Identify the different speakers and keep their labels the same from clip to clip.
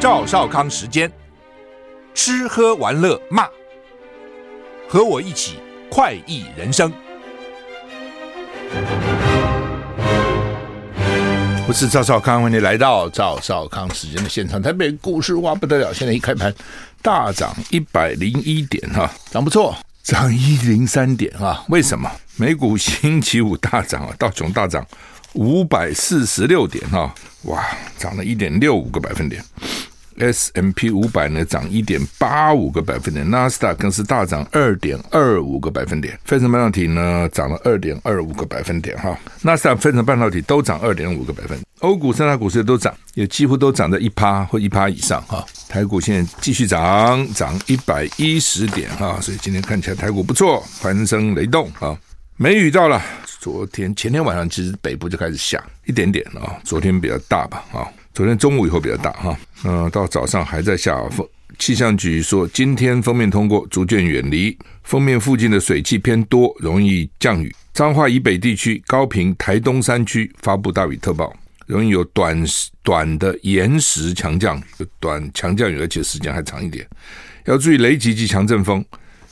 Speaker 1: 赵少康时间，吃喝玩乐骂，和我一起快意人生。我是赵少康，欢迎来到赵少康时间的现场。台北股市哇不得了，现在一开盘大涨一百零一点哈，涨不错，涨一零三点啊。为什么？美股星期五大涨啊，道琼大涨五百四十六点哈，哇，涨了一点六五个百分点。S M P 五百呢涨一点八五个百分点，纳斯达更是大涨二点二五个百分点，费城半导体呢涨了二点二五个百分点哈，纳斯达费城半导体都涨二点五个百分点，欧股三大股市都涨，也几乎都涨在一趴或一趴以上哈，台股现在继续涨，涨一百一十点哈，所以今天看起来台股不错，欢声雷动啊，梅雨到了，昨天前天晚上其实北部就开始下一点点啊，昨天比较大吧啊。昨天中午以后比较大哈，嗯，到早上还在下风。气象局说，今天锋面通过，逐渐远离锋面附近的水汽偏多，容易降雨。彰化以北地区、高屏、台东山区发布大雨特报，容易有短短的延时强降雨，短强降雨，而且时间还长一点。要注意雷击及强阵风。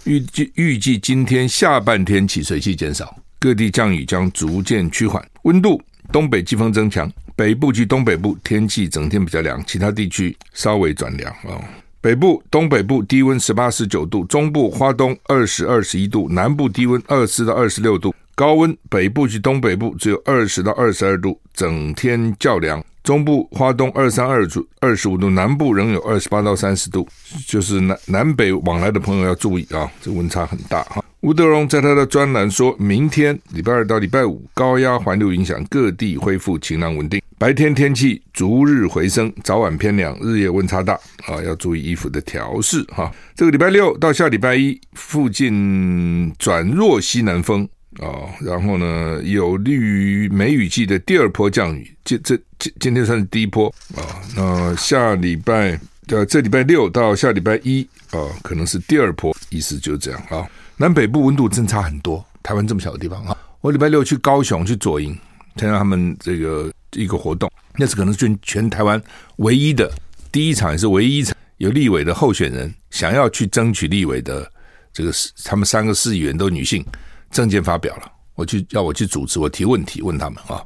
Speaker 1: 预计预计今天下半天起水汽减少，各地降雨将逐渐趋缓。温度东北季风增强。北部及东北部天气整天比较凉，其他地区稍微转凉啊。北部、东北部低温十八、十九度，中部、花东二十二、十一度，南部低温二十到二十六度，高温北部及东北部只有二十到二十二度，整天较凉。中部、花东二三二度、二十五度，南部仍有二十八到三十度，就是南南北往来的朋友要注意啊，这温差很大哈。吴德荣在他的专栏说，明天礼拜二到礼拜五，高压环流影响各地恢复晴朗稳定，白天天气逐日回升，早晚偏凉，日夜温差大啊，要注意衣服的调试哈。这个礼拜六到下礼拜一附近转弱西南风啊，然后呢，有利于梅雨季的第二波降雨，这这今今天算是第一波啊，那下礼拜呃这礼拜六到下礼拜一啊，可能是第二波，意思就是这样啊。南北部温度真差很多，台湾这么小的地方啊！我礼拜六去高雄去左营参加他们这个一个活动，那是可能是全全台湾唯一的第一场，也是唯一一场有立委的候选人想要去争取立委的这个，他们三个市议员都女性政见发表了，我去要我去主持，我提问题问他们啊，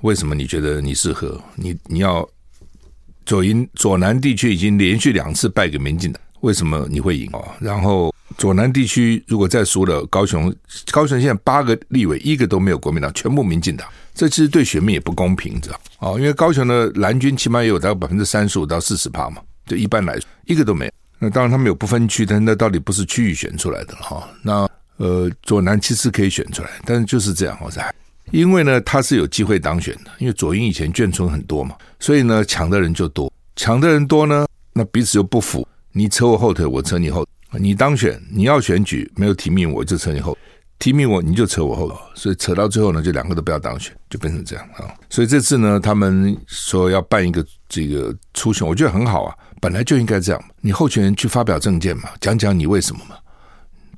Speaker 1: 为什么你觉得你适合？你你要左营左南地区已经连续两次败给民进党，为什么你会赢啊？然后。左南地区如果再输了，高雄高雄现在八个立委一个都没有国民党，全部民进党，这其实对选民也不公平，知道哦，因为高雄的蓝军起码也有大概百分之三十五到四十趴嘛，就一般来说一个都没有。那当然他们有不分区，但那到底不是区域选出来的哈？那呃左南其实可以选出来，但是就是这样，我猜，因为呢他是有机会当选的，因为左营以前眷村很多嘛，所以呢抢的人就多，抢的人多呢，那彼此又不服，你扯我后腿，我扯你后。你当选，你要选举，没有提名我就扯你后，提名我你就扯我后，所以扯到最后呢，就两个都不要当选，就变成这样啊。所以这次呢，他们说要办一个这个初选，我觉得很好啊，本来就应该这样。你候选人去发表政见嘛，讲讲你为什么嘛，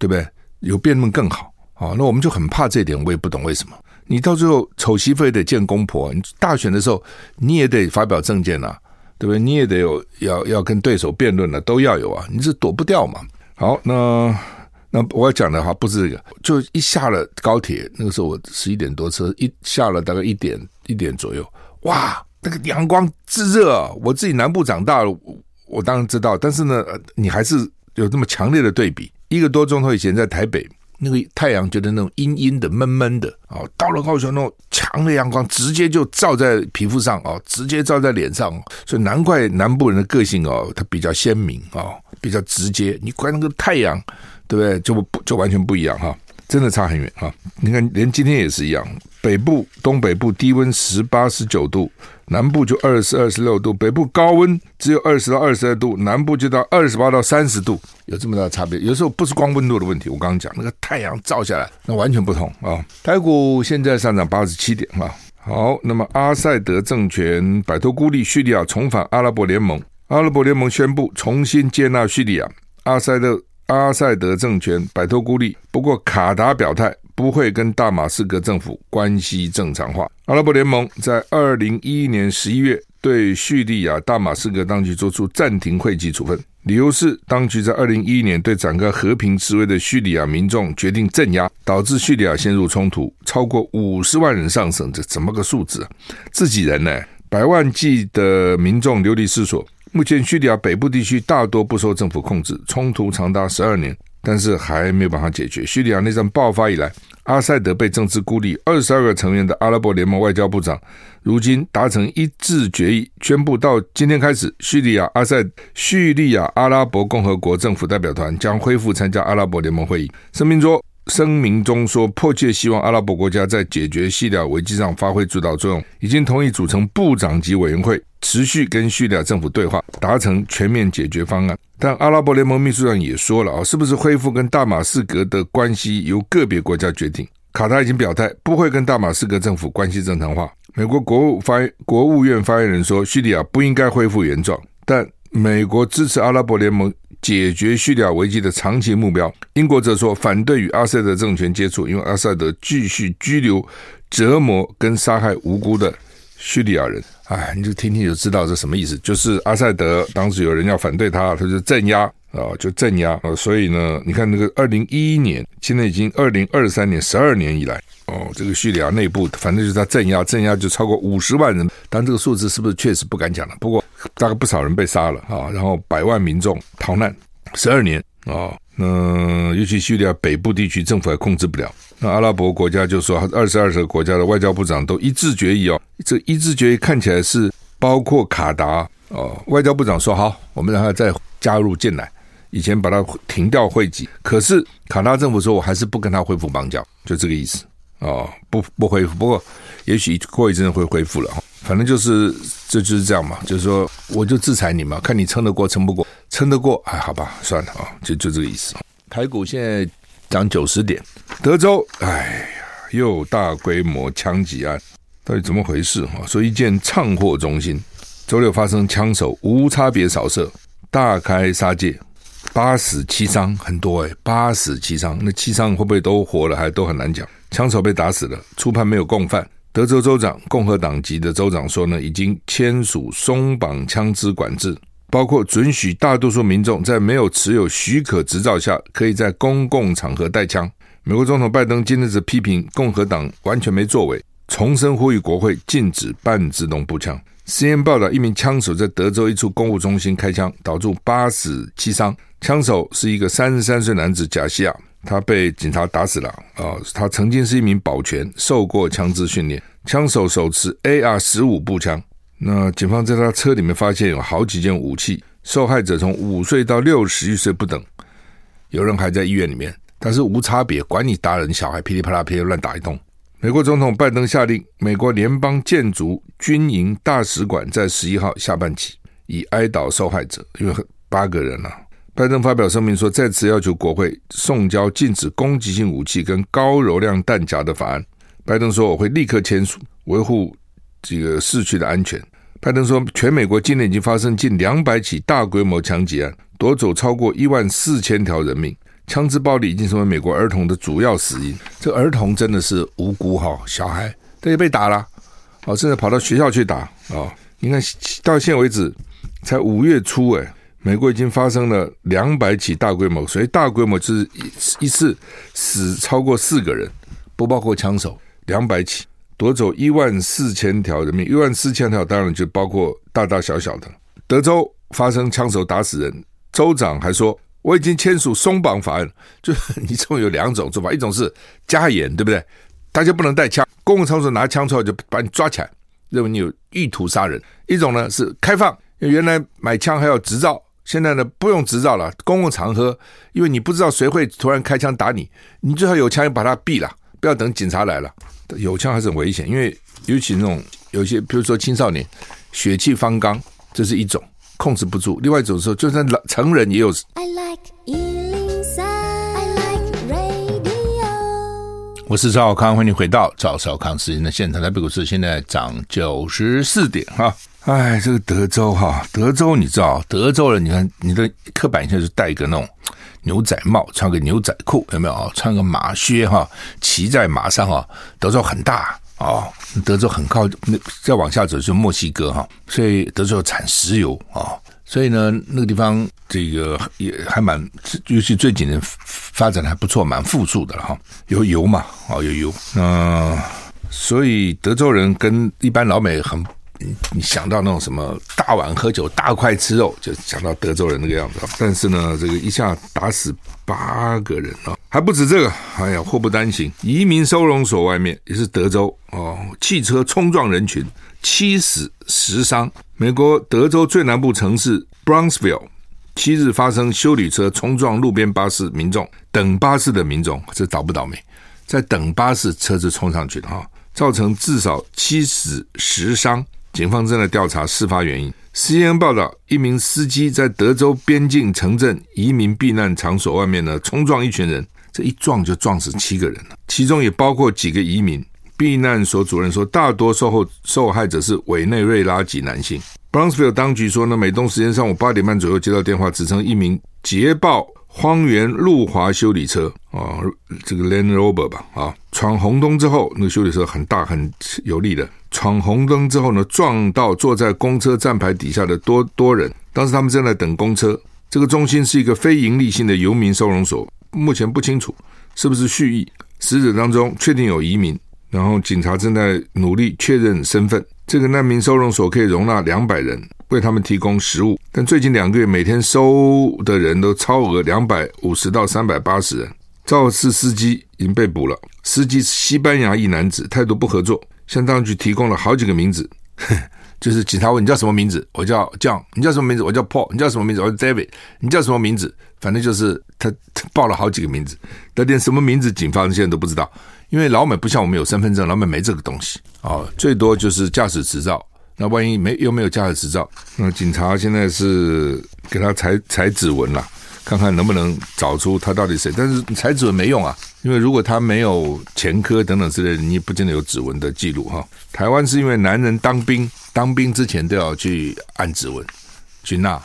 Speaker 1: 对不对？有辩论更好啊。那我们就很怕这一点，我也不懂为什么。你到最后丑媳妇也得见公婆，你大选的时候你也得发表政见呐，对不对？你也得有要要跟对手辩论了，都要有啊，你是躲不掉嘛。好，那那我要讲的话不是这个，就一下了高铁，那个时候我十一点多车，一下了大概一点一点左右，哇，那个阳光炙热啊！我自己南部长大了，我，我当然知道，但是呢，你还是有这么强烈的对比。一个多钟头以前在台北，那个太阳觉得那种阴阴的、闷闷的啊，到了高雄那种强的阳光，直接就照在皮肤上啊，直接照在脸上，所以难怪南部人的个性哦，他比较鲜明啊。比较直接，你管那个太阳，对不对？就不就完全不一样哈，真的差很远哈。你看，连今天也是一样，北部、东北部低温十八、十九度，南部就二十二、十六度。北部高温只有二十到二十二度，南部就到二十八到三十度，有这么大的差别。有时候不是光温度的问题，我刚刚讲那个太阳照下来，那完全不同啊。台股现在上涨八十七点啊。好，那么阿塞德政权摆脱孤立，叙利亚重返阿拉伯联盟。阿拉伯联盟宣布重新接纳叙利亚，阿塞德阿塞德政权摆脱孤立。不过卡达表态不会跟大马士革政府关系正常化。阿拉伯联盟在二零一一年十一月对叙利亚大马士革当局作出暂停会籍处分，理由是当局在二零一一年对展开和平示威的叙利亚民众决定镇压，导致叙利亚陷入冲突，超过五十万人丧生，这怎么个数字？自己人呢？百万计的民众流离失所。目前叙利亚北部地区大多不受政府控制，冲突长达十二年，但是还没有办法解决。叙利亚内战爆发以来，阿塞德被政治孤立，二十二个成员的阿拉伯联盟外交部长如今达成一致决议，宣布到今天开始，叙利亚阿塞叙利亚阿拉伯共和国政府代表团将恢复参加阿拉伯联盟会议。声明说，声明中说，迫切希望阿拉伯国家在解决叙利亚危机上发挥主导作用，已经同意组成部长级委员会。持续跟叙利亚政府对话，达成全面解决方案。但阿拉伯联盟秘书长也说了啊，是不是恢复跟大马士革的关系由个别国家决定？卡塔已经表态不会跟大马士革政府关系正常化。美国国务发国务院发言人说，叙利亚不应该恢复原状，但美国支持阿拉伯联盟解决叙利亚危机的长期目标。英国则说反对与阿萨德政权接触，因为阿萨德继续拘留、折磨跟杀害无辜的叙利亚人。哎，你就听听就知道这什么意思。就是阿塞德当时有人要反对他，他就镇压啊，就镇压啊。所以呢，你看那个二零一一年，现在已经二零二三年，十二年以来哦，这个叙利亚内部反正就是他镇压，镇压就超过五十万人。但这个数字是不是确实不敢讲了？不过大概不少人被杀了啊，然后百万民众逃难，十二年啊。那尤其叙利亚北部地区政府还控制不了。那阿拉伯国家就说，二十二个国家的外交部长都一致决议哦。这一致决议看起来是包括卡达哦，外交部长说好，我们让他再加入进来。以前把他停掉会籍，可是卡达政府说我还是不跟他恢复邦交，就这个意思哦，不不恢复。不过也许过一阵会恢复了。反正就是这就是这样嘛，就是说我就制裁你嘛，看你撑得过撑不过，撑得过哎，好吧，算了啊，就就这个意思。台股现在涨九十点，德州哎呀又大规模枪击案。到底怎么回事？哈，说一间唱货中心周六发生枪手无差别扫射，大开杀戒，八死七伤，很多诶，八死七伤，那七伤会不会都活了？还都很难讲。枪手被打死了，初判没有共犯。德州州长共和党籍的州长说呢，已经签署松绑枪支管制，包括准许大多数民众在没有持有许可执照下，可以在公共场合带枪。美国总统拜登今日则批评共和党完全没作为。重申呼吁国会禁止半自动步枪。CNN 报道，一名枪手在德州一处公务中心开枪，导致八死七伤。枪手是一个三十三岁男子贾西亚，他被警察打死了。啊，他曾经是一名保全，受过枪支训练。枪手手持 AR 十五步枪。那警方在他车里面发现有好几件武器。受害者从五岁到六十一岁不等，有人还在医院里面，但是无差别，管你大人小孩，噼里啪啦噼里乱打一通。美国总统拜登下令，美国联邦建筑军营大使馆在十一号下半旗，以哀悼受害者，因为八个人啊。拜登发表声明说，再次要求国会送交禁止攻击性武器跟高容量弹夹的法案。拜登说，我会立刻签署，维护这个市区的安全。拜登说，全美国今年已经发生近两百起大规模枪击案，夺走超过一万四千条人命。枪支暴力已经成为美国儿童的主要死因。这儿童真的是无辜哈，小孩他也被打了，哦，甚至跑到学校去打哦。你看到现为止，才五月初诶，美国已经发生了两百起大规模，所以大规模就是一一次死超过四个人，不包括枪手，两百起夺走一万四千条人命，一万四千条当然就包括大大小小的。德州发生枪手打死人，州长还说。我已经签署松绑法案，就你这种有两种做法，一种是加严，对不对？大家不能带枪，公共场所拿枪出来就把你抓起来，认为你有意图杀人。一种呢是开放，原来买枪还要执照，现在呢不用执照了。公共场合，因为你不知道谁会突然开枪打你，你最好有枪，就把它毙了，不要等警察来了。有枪还是很危险，因为尤其那种有些，比如说青少年血气方刚，这是一种。控制不住，另外一种时候，就算老成人也有。I like 103, I like radio。我是赵小康，欢迎回到赵小康时间的现场。台北股市现在涨九十四点哈。哎，这个德州哈，德州你知道，德州人你看你的刻板印象就是戴一个那种牛仔帽，穿个牛仔裤，有没有？穿个马靴哈，骑在马上啊。德州很大啊，德州很靠，那再往下走就是墨西哥哈，所以德州产石油啊，所以呢，那个地方这个也还蛮，尤其最近的发展的还不错，蛮富庶的了哈，有油嘛，啊有油，嗯所以德州人跟一般老美很。你想到那种什么大碗喝酒、大块吃肉，就想到德州人那个样子。但是呢，这个一下打死八个人啊，还不止这个。哎呀，祸不单行，移民收容所外面也是德州哦，汽车冲撞人群，七死十伤。美国德州最南部城市 Brownsville 七日发生修理车冲撞路边巴士，民众等巴士的民众，这倒不倒霉？在等巴士，车子冲上去的哈，造成至少七死十伤。警方正在调查事发原因。CNN 报道，一名司机在德州边境城镇移民避难场所外面呢，冲撞一群人，这一撞就撞死七个人了，其中也包括几个移民。避难所主任说，大多受后受害者是委内瑞拉籍男性。Brownsville 当局说呢，美东时间上午八点半左右接到电话，指称一名捷豹荒原路滑修理车啊，这个 Land Rover 吧啊，闯红灯之后，那个修理车很大很有力的。闯红灯之后呢，撞到坐在公车站牌底下的多多人。当时他们正在等公车。这个中心是一个非营利性的游民收容所，目前不清楚是不是蓄意。死者当中确定有移民，然后警察正在努力确认身份。这个难民收容所可以容纳两百人，为他们提供食物。但最近两个月每天收的人都超额两百五十到三百八十人。肇事司机已经被捕了，司机是西班牙裔男子，态度不合作。向当局提供了好几个名字，就是警察问你叫什么名字，我叫 John，你叫什么名字？我叫 Paul，你叫什么名字？我叫 David，你叫什么名字？反正就是他，他报了好几个名字，但连什么名字警方现在都不知道，因为老美不像我们有身份证，老美没这个东西哦，最多就是驾驶执照，那万一没又没有驾驶执照，那警察现在是给他采采指纹了。看看能不能找出他到底谁，但是采指纹没用啊，因为如果他没有前科等等之类，你也不见得有指纹的记录哈。台湾是因为男人当兵，当兵之前都要去按指纹，去纳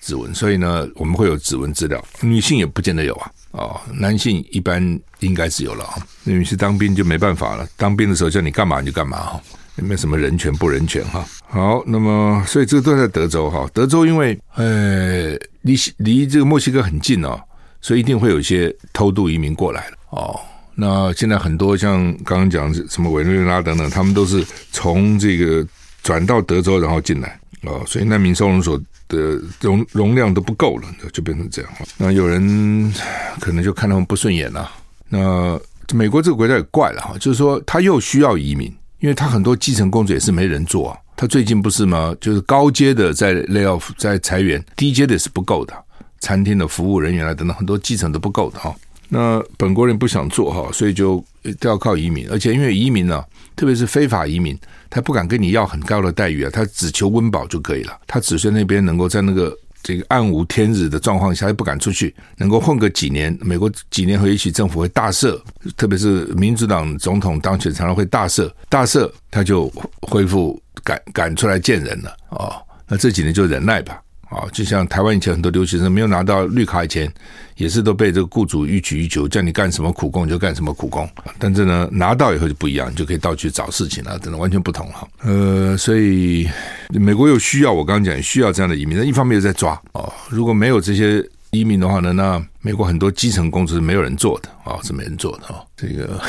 Speaker 1: 指纹，所以呢，我们会有指纹资料。女性也不见得有啊，哦，男性一般应该是有了啊。女性当兵就没办法了，当兵的时候叫你干嘛你就干嘛哈。没有什么人权不人权哈。好，那么所以这个都在德州哈。德州因为呃离离这个墨西哥很近哦，所以一定会有一些偷渡移民过来了哦。那现在很多像刚刚讲什么委内瑞拉等等，他们都是从这个转到德州然后进来哦，所以难民收容所的容容量都不够了，就变成这样。那有人可能就看他们不顺眼了。那美国这个国家也怪了哈，就是说他又需要移民。因为他很多基层工作也是没人做啊，他最近不是吗？就是高阶的在 lay off 在裁员，低阶的是不够的，餐厅的服务人员啊等等，很多基层都不够的哈。那本国人不想做哈，所以就都要靠移民，而且因为移民呢，特别是非法移民，他不敢跟你要很高的待遇啊，他只求温饱就可以了，他只是那边能够在那个。这个暗无天日的状况下，又不敢出去，能够混个几年，美国几年后也许政府会大赦，特别是民主党总统当选，常常会大赦，大赦他就恢复赶赶出来见人了哦，那这几年就忍耐吧。啊，就像台湾以前很多留学生没有拿到绿卡以前，也是都被这个雇主予取予求，叫你干什么苦工你就干什么苦工。但是呢，拿到以后就不一样，你就可以到处找事情了，真的完全不同哈。呃，所以美国又需要，我刚刚讲需要这样的移民，那一方面又在抓哦。如果没有这些移民的话呢，那美国很多基层工作是没有人做的啊，是没人做的哦。这个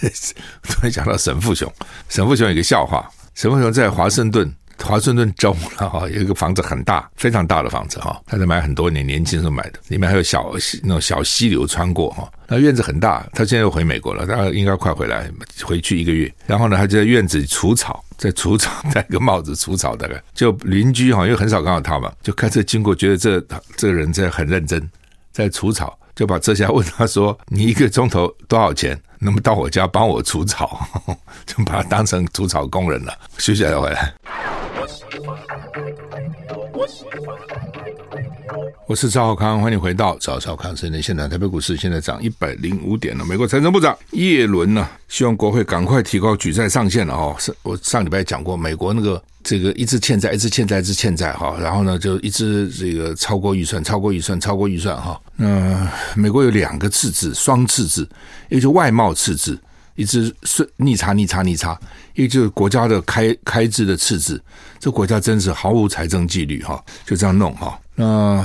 Speaker 1: 突然讲到沈富雄，沈富雄有个笑话，沈富雄在华盛顿。华盛顿州哈有一个房子很大，非常大的房子哈，他在买很多年，年轻时候买的，里面还有小那种小溪流穿过哈，那院子很大。他现在又回美国了，他应该快回来，回去一个月。然后呢，他就在院子里除草，在除草，戴个帽子除草，大概就邻居哈，因为很少看到他嘛，就开车经过，觉得这这个人在很认真，在除草，就把车下问他说：“你一个钟头多少钱？能不能到我家帮我除草？” 就把他当成除草工人了。休息一下回来。我，是赵浩康，欢迎回到赵少康生的现场。台北股市现在涨一百零五点了。美国财政部长耶伦呢，希望国会赶快提高举债上限了哦。是我上礼拜讲过，美国那个这个一直欠债，一直欠债，一直欠债哈，然后呢就一直这个超过预算，超过预算，超过预算哈。那美国有两个赤字，双赤字，一个就外贸赤字，一直顺逆差逆差逆差，一个就是国家的开开支的赤字。这国家真是毫无财政纪律哈，就这样弄哈。那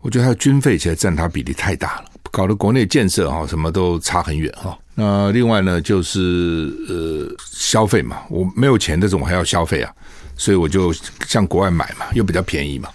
Speaker 1: 我觉得它的军费其实占他比例太大了，搞得国内建设哈什么都差很远哈。那另外呢，就是呃消费嘛，我没有钱，但是我还要消费啊，所以我就向国外买嘛，又比较便宜嘛。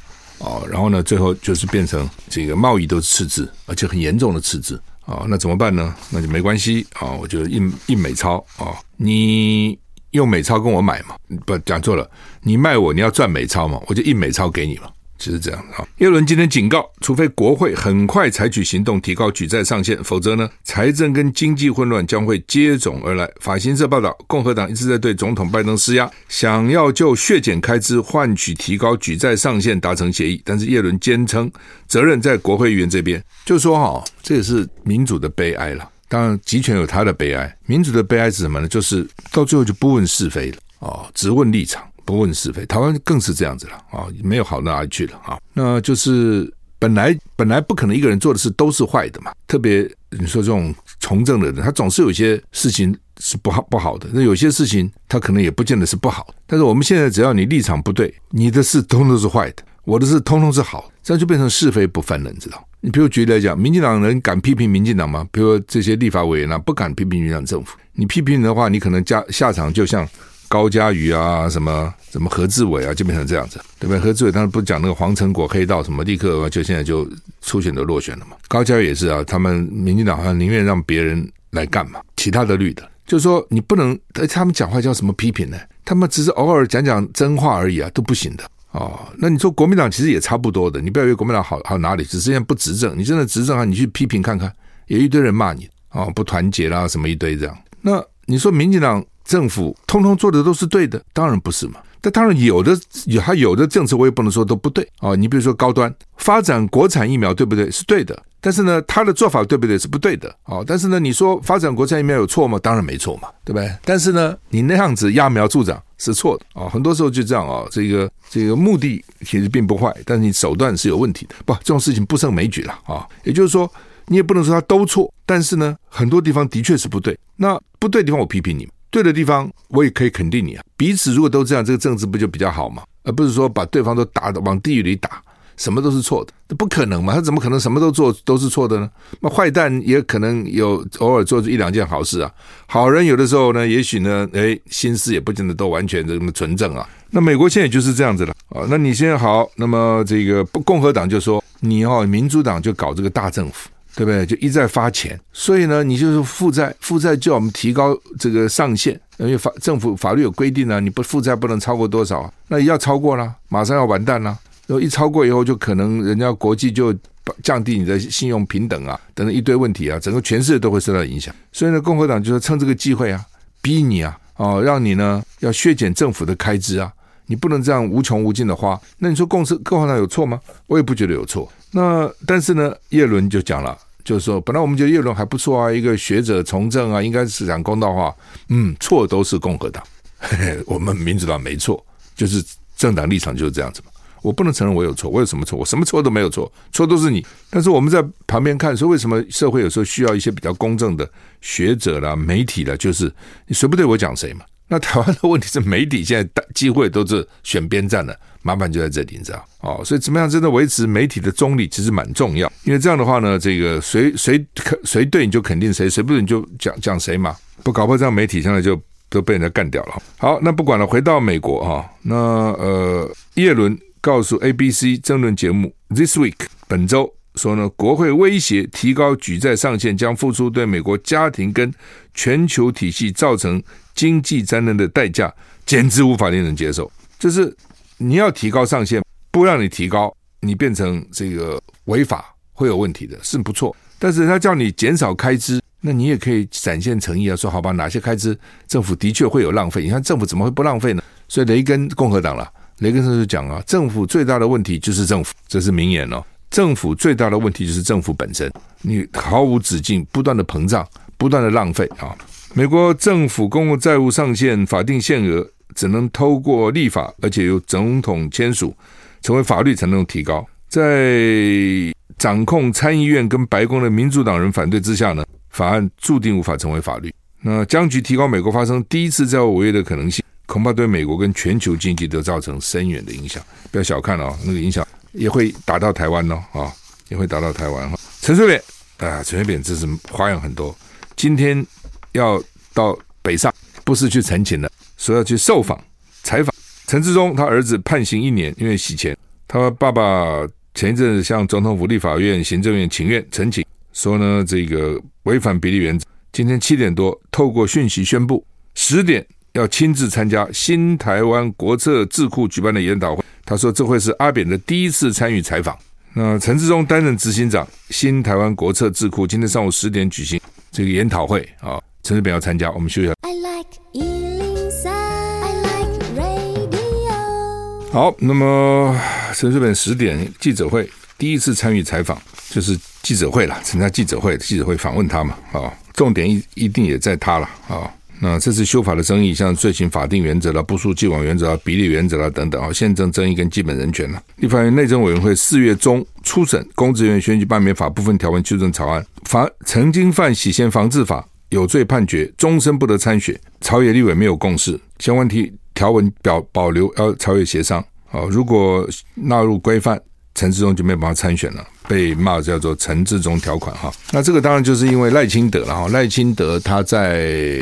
Speaker 1: 哦，然后呢，最后就是变成这个贸易都是赤字，而且很严重的赤字啊。那怎么办呢？那就没关系啊，我就印印美钞啊，你用美钞跟我买嘛，不讲错了，你卖我你要赚美钞嘛，我就印美钞给你嘛。就是这样啊。耶伦今天警告，除非国会很快采取行动提高举债上限，否则呢，财政跟经济混乱将会接踵而来。法新社报道，共和党一直在对总统拜登施压，想要就削减开支换取提高举债上限达成协议。但是耶伦坚称，责任在国会议员这边，就说哈，这也是民主的悲哀了。当然，集权有他的悲哀，民主的悲哀是什么呢？就是到最后就不问是非了哦，只问立场。不问是非，台湾更是这样子了啊，没有好到哪里去了啊。那就是本来本来不可能一个人做的事都是坏的嘛。特别你说这种从政的人，他总是有些事情是不好不好的。那有些事情他可能也不见得是不好。但是我们现在只要你立场不对，你的事通通是坏的，我的事通通是好，这样就变成是非不分了，你知道？你比如举例来讲，民进党人敢批评民进党吗？比如说这些立法委员啊，不敢批评民进党政府。你批评的话，你可能下下场就像。高嘉瑜啊，什么什么何志伟啊，就变成这样子，对不对？何志伟当时不讲那个黄成果黑道什么，立刻就现在就初选都落选了嘛。高嘉瑜也是啊，他们民进党好像宁愿让别人来干嘛，其他的绿的，就是说你不能，他们讲话叫什么批评呢？他们只是偶尔讲讲真话而已啊，都不行的哦。那你说国民党其实也差不多的，你不要以为国民党好好哪里，只是现在不执政。你真的执政啊，你去批评看看，有一堆人骂你哦，不团结啦，什么一堆这样。那你说民进党？政府通通做的都是对的，当然不是嘛。但当然有的有他有的政策，我也不能说都不对啊。你比如说高端发展国产疫苗，对不对？是对的。但是呢，他的做法对不对？是不对的啊。但是呢，你说发展国产疫苗有错吗？当然没错嘛，对不对？但是呢，你那样子揠苗助长是错的啊。很多时候就这样啊。这个这个目的其实并不坏，但是你手段是有问题的。不，这种事情不胜枚举了啊。也就是说，你也不能说他都错，但是呢，很多地方的确是不对。那不对地方，我批评你。对的地方，我也可以肯定你啊。彼此如果都这样，这个政治不就比较好吗？而不是说把对方都打的往地狱里打，什么都是错的，那不可能嘛？他怎么可能什么都做都是错的呢？那坏蛋也可能有偶尔做一两件好事啊。好人有的时候呢，也许呢，哎，心思也不见得都完全这么纯正啊。那美国现在就是这样子了啊。那你现在好，那么这个不共和党就说你哦，民主党就搞这个大政府。对不对？就一再发钱，所以呢，你就是负债，负债就我们提高这个上限，因为法政府法律有规定啊，你不负债不能超过多少，那要超过了，马上要完蛋了。然后一超过以后，就可能人家国际就降低你的信用平等啊，等等一堆问题啊，整个全世界都会受到影响。所以呢，共和党就是趁这个机会啊，逼你啊，哦，让你呢要削减政府的开支啊，你不能这样无穷无尽的花。那你说共和共和党有错吗？我也不觉得有错。那但是呢，叶伦就讲了，就是说，本来我们觉得叶伦还不错啊，一个学者从政啊，应该是讲公道话。嗯，错都是共和党，我们民主党没错，就是政党立场就是这样子嘛。我不能承认我有错，我有什么错？我什么错都没有错，错都是你。但是我们在旁边看，说为什么社会有时候需要一些比较公正的学者啦、媒体啦，就是你谁不对我讲谁嘛。那台湾的问题是媒体现在机会都是选边站的。麻烦就在这里，你知道哦，所以怎么样真的维持媒体的中立，其实蛮重要。因为这样的话呢，这个谁谁谁对你就肯定谁，谁不对你就讲讲谁嘛。不搞破这样，媒体现在就都被人家干掉了。好，那不管了，回到美国哈，那呃，叶伦告诉 ABC 争论节目 This Week 本周说呢，国会威胁提高举债上限，将付出对美国家庭跟全球体系造成经济灾难的代价，简直无法令人接受。就是。你要提高上限，不让你提高，你变成这个违法会有问题的，是不错。但是他叫你减少开支，那你也可以展现诚意啊，说好吧，哪些开支政府的确会有浪费？你看政府怎么会不浪费呢？所以雷根共和党了，雷根先生就讲啊，政府最大的问题就是政府，这是名言哦。政府最大的问题就是政府本身，你毫无止境，不断的膨胀，不断的浪费啊！美国政府公共债务上限法定限额只能透过立法，而且由总统签署成为法律才能提高。在掌控参议院跟白宫的民主党人反对之下呢，法案注定无法成为法律。那僵局提高，美国发生第一次债务违约的可能性，恐怕对美国跟全球经济都造成深远的影响。不要小看哦，那个影响。也会打到台湾哦，啊，也会打到台湾哈。陈水扁啊，陈水扁这是花样很多。今天要到北上，不是去陈情的，说要去受访采访。陈志忠他儿子判刑一年，因为洗钱。他爸爸前一阵子向总统府、立法院、行政院请愿陈情，说呢这个违反比例原则。今天七点多透过讯息宣布，十点要亲自参加新台湾国策智库举办的研讨会。他说：“这会是阿扁的第一次参与采访。”那陈志忠担任执行长，新台湾国策智库今天上午十点举行这个研讨会啊，陈水扁要参加。我们休息。I like 103, I like radio。好，那么陈水扁十点记者会第一次参与采访，就是记者会了，参加记者会，记者会访问他嘛啊，重点一一定也在他了啊。那这次修法的争议，像罪行法定原则了、不诉既往原则啊、比例原则了等等啊，宪政争议跟基本人权了。立法院内政委员会四月中初审公职人员选举罢免法部分条文修正草案，法曾经犯洗钱防治法有罪判决，终身不得参选。朝野立委没有共识，相关题条文表保留，要朝野协商。啊，如果纳入规范。陈志忠就没有办法参选了，被骂叫做“陈志忠条款”哈。那这个当然就是因为赖清德了哈。赖清德他在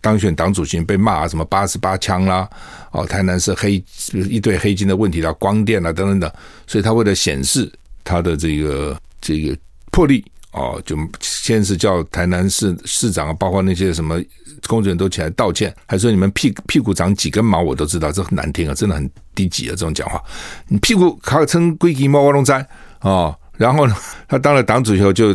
Speaker 1: 当选党主席被骂什么八十八枪啦，哦，台南是黑一堆黑金的问题啦，光电啦等等等，所以他为了显示他的这个这个魄力。哦，就先是叫台南市市长啊，包括那些什么工作人员都起来道歉，还说你们屁屁股长几根毛我都知道，这很难听啊，真的很低级啊，这种讲话。你屁股卡成龟鸡毛我拢知哦。然后呢，他当了党主席后就，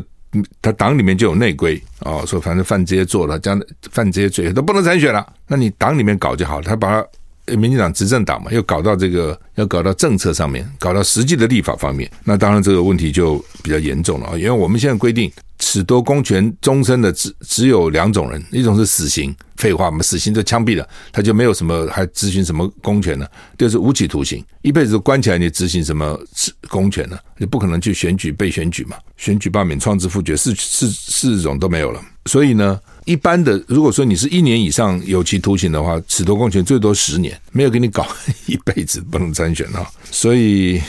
Speaker 1: 他党里面就有内规哦，说反正犯这些做了，将犯这些罪都不能参选了。那你党里面搞就好了，他把他。民进党执政党嘛，又搞到这个，要搞到政策上面，搞到实际的立法方面，那当然这个问题就比较严重了啊。因为我们现在规定，褫夺公权终身的只只有两种人，一种是死刑，废话嘛，死刑就枪毙了，他就没有什么还执行什么公权呢？就是无期徒刑，一辈子都关起来，你执行什么公权呢？你不可能去选举被选举嘛，选举罢免、创制、复决四四四种都没有了，所以呢。一般的，如果说你是一年以上有期徒刑的话，褫夺公权最多十年，没有给你搞 一辈子不能参选啊。所以，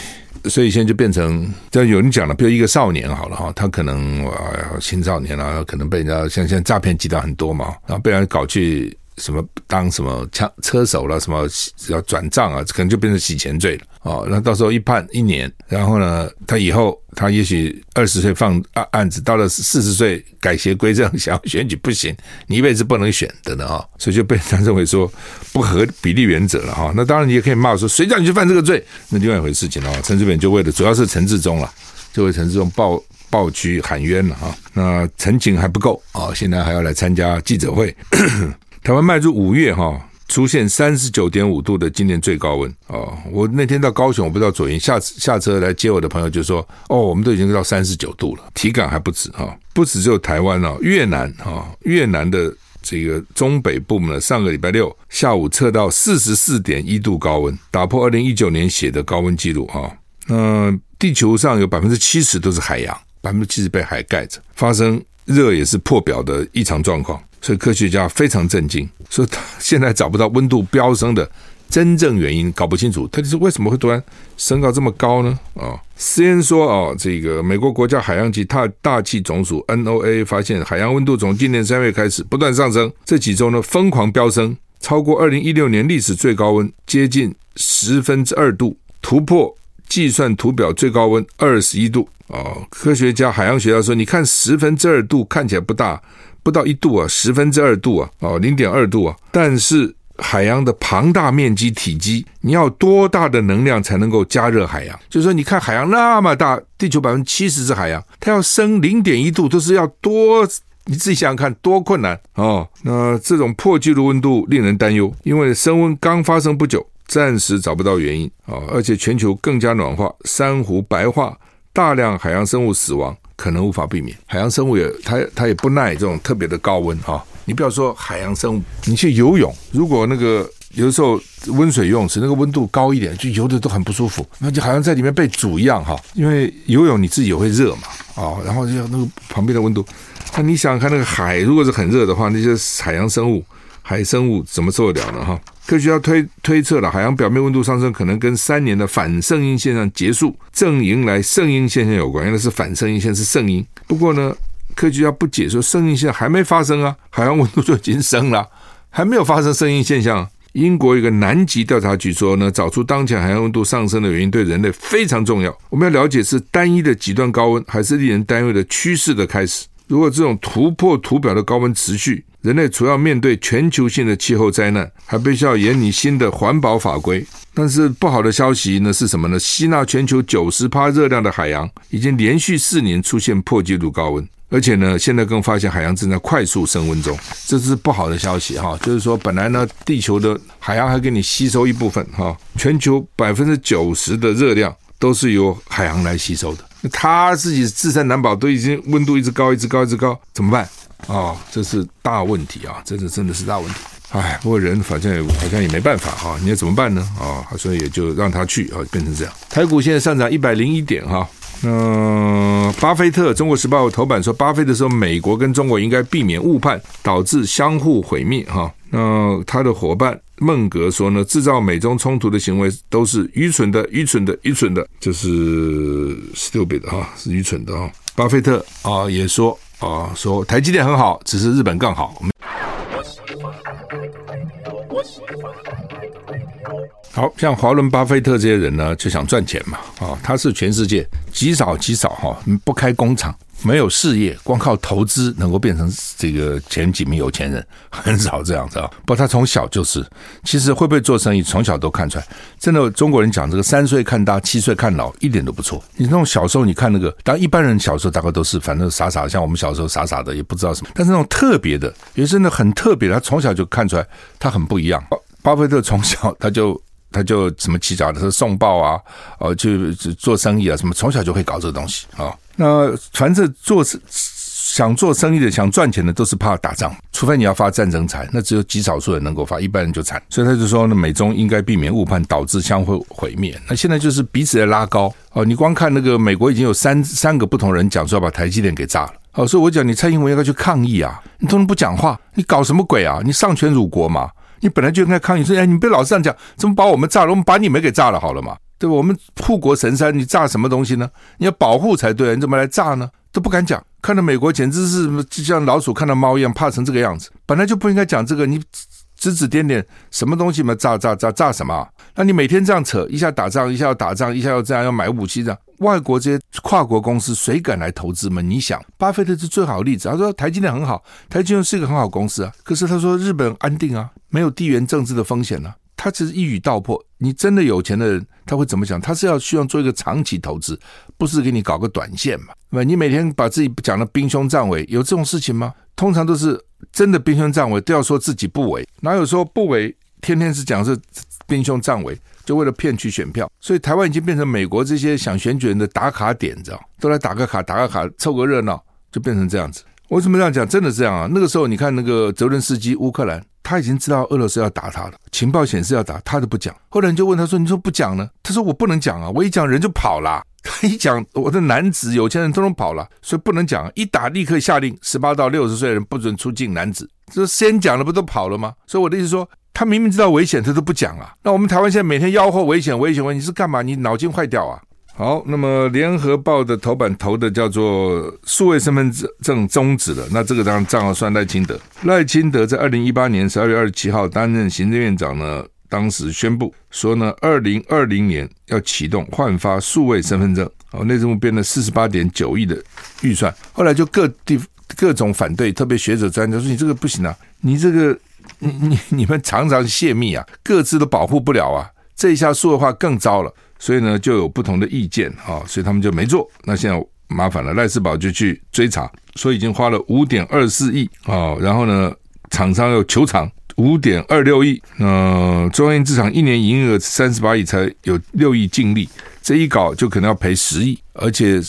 Speaker 1: 所以现在就变成，这有人讲了，比如一个少年好了哈，他可能啊青少年啊，可能被人家像现在诈骗集团很多嘛，然后被人搞去。什么当什么枪车手了？什么要转账啊？可能就变成洗钱罪了哦。那到时候一判一年，然后呢，他以后他也许二十岁放案案子，到了四十岁改邪归正，想要选举不行，你一辈子不能选的呢啊！所以就被他认为说不合比例原则了哈。那当然你也可以骂说，谁叫你去犯这个罪？那另外一回事情了。陈志远就为了主要是陈志忠了，就为陈志忠抱抱屈喊冤了哈。那陈景还不够啊，现在还要来参加记者会。台湾迈入五月哈，出现三十九点五度的今年最高温哦。我那天到高雄，我不知道左营下下车来接我的朋友就说：“哦，我们都已经到三十九度了，体感还不止哈，不止只有台湾哦，越南哈，越南的这个中北部呢，上个礼拜六下午测到四十四点一度高温，打破二零一九年写的高温记录哈。那地球上有百分之七十都是海洋，百分之七十被海盖着，发生热也是破表的异常状况。”所以科学家非常震惊，说他现在找不到温度飙升的真正原因，搞不清楚，他就是为什么会突然升高这么高呢？啊，CNN 说啊，这个美国国家海洋及大大气总署 N O A 发现，海洋温度从今年三月开始不断上升，这几周呢疯狂飙升，超过二零一六年历史最高温，接近十分之二度，突破计算图表最高温二十一度。哦，科学家海洋学家说，你看十分之二度看起来不大。不到一度啊，十分之二度啊，哦，零点二度啊。但是海洋的庞大面积、体积，你要多大的能量才能够加热海洋？就是说，你看海洋那么大，地球百分之七十是海洋，它要升零点一度，都是要多，你自己想想看，多困难哦。那这种破纪录温度令人担忧，因为升温刚发生不久，暂时找不到原因啊，而且全球更加暖化，珊瑚白化。大量海洋生物死亡可能无法避免。海洋生物也它它也不耐这种特别的高温哈。你不要说海洋生物，你去游泳，如果那个有的时候温水游泳池那个温度高一点，就游的都很不舒服，那就好像在里面被煮一样哈。因为游泳你自己也会热嘛啊，然后就那个旁边的温度，那你想想看那个海如果是很热的话，那些海洋生物。海生物怎么受得了呢？哈，科学家推推测了海洋表面温度上升可能跟三年的反圣婴现象结束，正迎来圣婴现象有关。原来是反圣婴，现在是圣婴。不过呢，科学家不解说圣婴现象还没发生啊，海洋温度就已经升了，还没有发生圣婴现象。英国一个南极调查局说呢，找出当前海洋温度上升的原因对人类非常重要。我们要了解是单一的极端高温，还是令人担忧的趋势的开始。如果这种突破图表的高温持续，人类除要面对全球性的气候灾难，还必须要研拟新的环保法规。但是不好的消息呢是什么呢？吸纳全球九十趴热量的海洋已经连续四年出现破纪录高温，而且呢，现在更发现海洋正在快速升温中，这是不好的消息哈。就是说，本来呢，地球的海洋还给你吸收一部分哈，全球百分之九十的热量都是由海洋来吸收的。它自己自身难保，都已经温度一直高，一直高，一直高，怎么办？啊、哦，这是大问题啊！这是真的是大问题。哎，不过人反正也好像也没办法哈、你要怎么办呢？啊、哦，所以也就让他去啊，变成这样。台股现在上涨一百零一点哈。嗯、呃，巴菲特《中国时报》头版说，巴菲特说，美国跟中国应该避免误判，导致相互毁灭哈。那他的伙伴孟格说呢，制造美中冲突的行为都是愚蠢的，愚蠢的，愚蠢的，就是 stupid 哈，是愚蠢的哈。巴菲特啊也说啊说台积电很好，只是日本更好。好像华伦巴菲特这些人呢，就想赚钱嘛啊，他是全世界极少极少哈，不开工厂。没有事业，光靠投资能够变成这个前几名有钱人，很少这样子啊。不过他从小就是，其实会不会做生意，从小都看出来。真的，中国人讲这个三岁看大，七岁看老，一点都不错。你那种小时候，你看那个，当一般人小时候大概都是，反正傻傻，像我们小时候傻傻的，也不知道什么。但是那种特别的，也真的很特别的，他从小就看出来，他很不一样。巴菲特从小他就。他就什么起早的时候送报啊，哦，就做生意啊，什么从小就会搞这个东西啊。那凡是做想做生意的、想赚钱的，都是怕打仗，除非你要发战争财，那只有极少数人能够发，一般人就惨。所以他就说，那美中应该避免误判，导致相互毁灭。那现在就是彼此在拉高哦。你光看那个美国已经有三三个不同人讲说要把台积电给炸了。哦，所以我讲你蔡英文应该去抗议啊，你都能不讲话，你搞什么鬼啊？你丧权辱国嘛？你本来就应该抗议说，哎，你别老是这样讲，怎么把我们炸了？我们把你们给炸了好了嘛，对吧？我们护国神山，你炸什么东西呢？你要保护才对，你怎么来炸呢？都不敢讲，看到美国简直是就像老鼠看到猫一样，怕成这个样子。本来就不应该讲这个，你指指点点什么东西嘛？炸炸炸炸什么？那你每天这样扯，一下打仗，一下要打仗，一下要这样要买武器这样。外国这些跨国公司谁敢来投资吗？你想，巴菲特是最好的例子。他说台积电很好，台积电是一个很好公司啊。可是他说日本安定啊，没有地缘政治的风险呢、啊。他其实一语道破。你真的有钱的人，他会怎么想？他是要希望做一个长期投资，不是给你搞个短线嘛？那？你每天把自己讲的兵凶战危，有这种事情吗？通常都是真的兵凶战危，都要说自己不为，哪有说不为？天天是讲是兵凶战危。就为了骗取选票，所以台湾已经变成美国这些想选举人的打卡点，知道都来打个卡，打个卡，凑个热闹，就变成这样子。为什么这样讲？真的这样啊！那个时候，你看那个泽伦斯基，乌克兰，他已经知道俄罗斯要打他了，情报显示要打，他都不讲。后来人就问他说：“你说不讲呢？”他说：“我不能讲啊，我一讲人就跑了。他 一讲，我的男子有钱人都能跑了，所以不能讲。一打立刻下令，十八到六十岁人不准出境，男子这先讲了不都跑了吗？所以我的意思说。”他明明知道危险，他都不讲啊。那我们台湾现在每天吆喝危险、危险，问你是干嘛？你脑筋坏掉啊？好，那么联合报的头版头的叫做数位身份证终止了。那这个当然账号算赖清德。赖清德在二零一八年十二月二十七号担任行政院长呢，当时宣布说呢，二零二零年要启动换发数位身份证。哦，内政部编了四十八点九亿的预算，后来就各地各种反对，特别学者专家说你这个不行啊，你这个。你你你们常常泄密啊，各自都保护不了啊，这一下数位化更糟了，所以呢就有不同的意见啊，所以他们就没做。那现在麻烦了，赖世宝就去追查，说已经花了五点二四亿啊，然后呢厂商要求偿五点二六亿，呃，中央印制厂一年营业额三十八亿，才有六亿净利，这一搞就可能要赔十亿，而且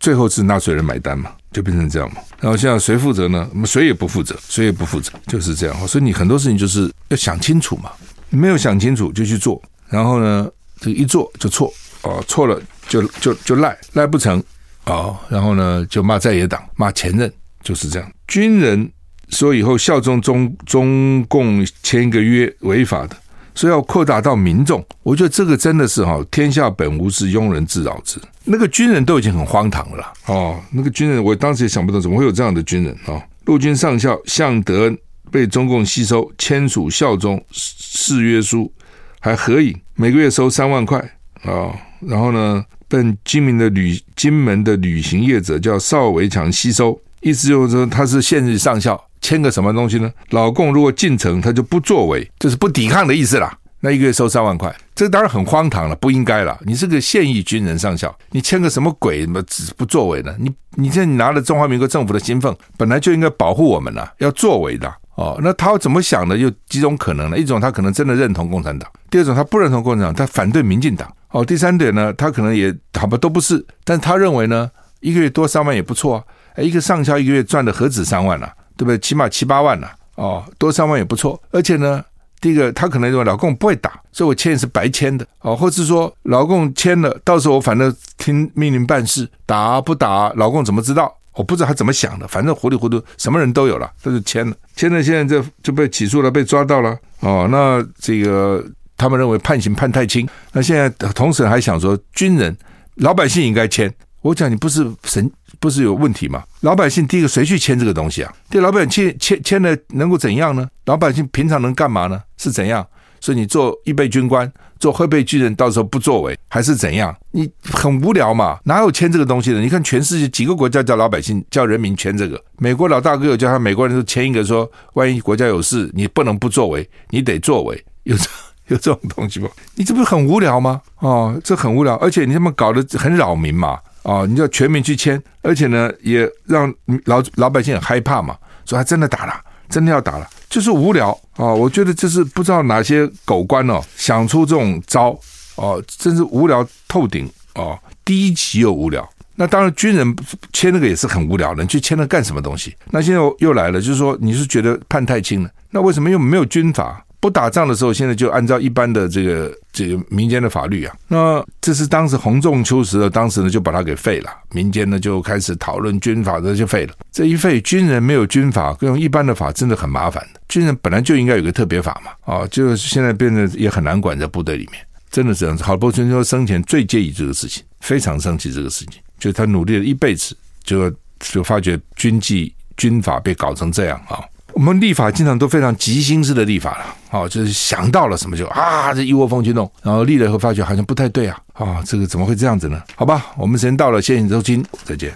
Speaker 1: 最后是纳税人买单嘛，就变成这样嘛。然后现在谁负责呢？我们谁也不负责，谁也不负责，就是这样。所以你很多事情就是要想清楚嘛，没有想清楚就去做，然后呢，这一做就错哦，错了就就就赖赖不成哦，然后呢就骂在野党，骂前任，就是这样。军人说以后效忠中中共签一个约违法的。所以要扩大到民众，我觉得这个真的是哈，天下本无事，庸人自扰之。那个军人都已经很荒唐了哦，那个军人我当时也想不到怎么会有这样的军人啊！陆军上校向德恩被中共吸收，签署效忠誓约书，还合影，每个月收三万块啊。然后呢，被金门的旅金门的旅行业者叫邵维强吸收，意思就是说他是现役上校。签个什么东西呢？老共如果进城，他就不作为，就是不抵抗的意思啦。那一个月收三万块，这当然很荒唐了，不应该了。你是个现役军人上校，你签个什么鬼？什么只不作为呢？你你现在你拿了中华民国政府的薪俸，本来就应该保护我们了，要作为的哦。那他怎么想的？有几种可能呢？一种他可能真的认同共产党，第二种他不认同共产党，他反对民进党。哦，第三点呢，他可能也好吧都不是，但他认为呢，一个月多三万也不错啊。哎，一个上校一个月赚的何止三万啊？对不对？起码七八万呢，哦，多三万也不错。而且呢，第一个他可能认为老共不会打，所以我签也是白签的，哦，或是说老共签了，到时候我反正听命令办事，打不打老共怎么知道？我不知道他怎么想的，反正糊里糊涂，什么人都有了，他就签了，签了，现在就就被起诉了，被抓到了，哦，那这个他们认为判刑判太轻，那现在同时还想说军人老百姓应该签。我讲你不是神，不是有问题吗？老百姓第一个谁去签这个东西啊？对老百姓签签签了能够怎样呢？老百姓平常能干嘛呢？是怎样？所以你做预备军官，做后备军人，到时候不作为还是怎样？你很无聊嘛？哪有签这个东西的？你看全世界几个国家叫老百姓叫人民签这个？美国老大哥有叫他美国人都签一个说，万一国家有事，你不能不作为，你得作为。有 这有这种东西吗？你这不是很无聊吗？哦，这很无聊，而且你他妈搞得很扰民嘛。哦，你要全民去签，而且呢，也让老老百姓很害怕嘛，说他真的打了，真的要打了，就是无聊啊、我觉得这是不知道哪些狗官哦想出这种招哦，真是无聊透顶哦，低级又无聊。那当然，军人签那个也是很无聊的，你去签了干什么东西？那现在又来了，就是说你是觉得判太轻了，那为什么又没有军法？不打仗的时候，现在就按照一般的这个这个民间的法律啊。那这是当时洪仲秋时的，当时呢就把它给废了。民间呢就开始讨论军法，这就废了。这一废，军人没有军法，用一般的法真的很麻烦。军人本来就应该有个特别法嘛，啊，就现在变得也很难管在部队里面，真的这样子。郝柏村说生前最介意这个事情，非常生气这个事情，就他努力了一辈子，就就发觉军纪军法被搞成这样啊。我们立法经常都非常急心式的立法了，哦，就是想到了什么就啊，这一窝蜂去弄，然后立了以后发觉好像不太对啊，啊，这个怎么会这样子呢？好吧，我们时间到了，谢谢你收听，再见。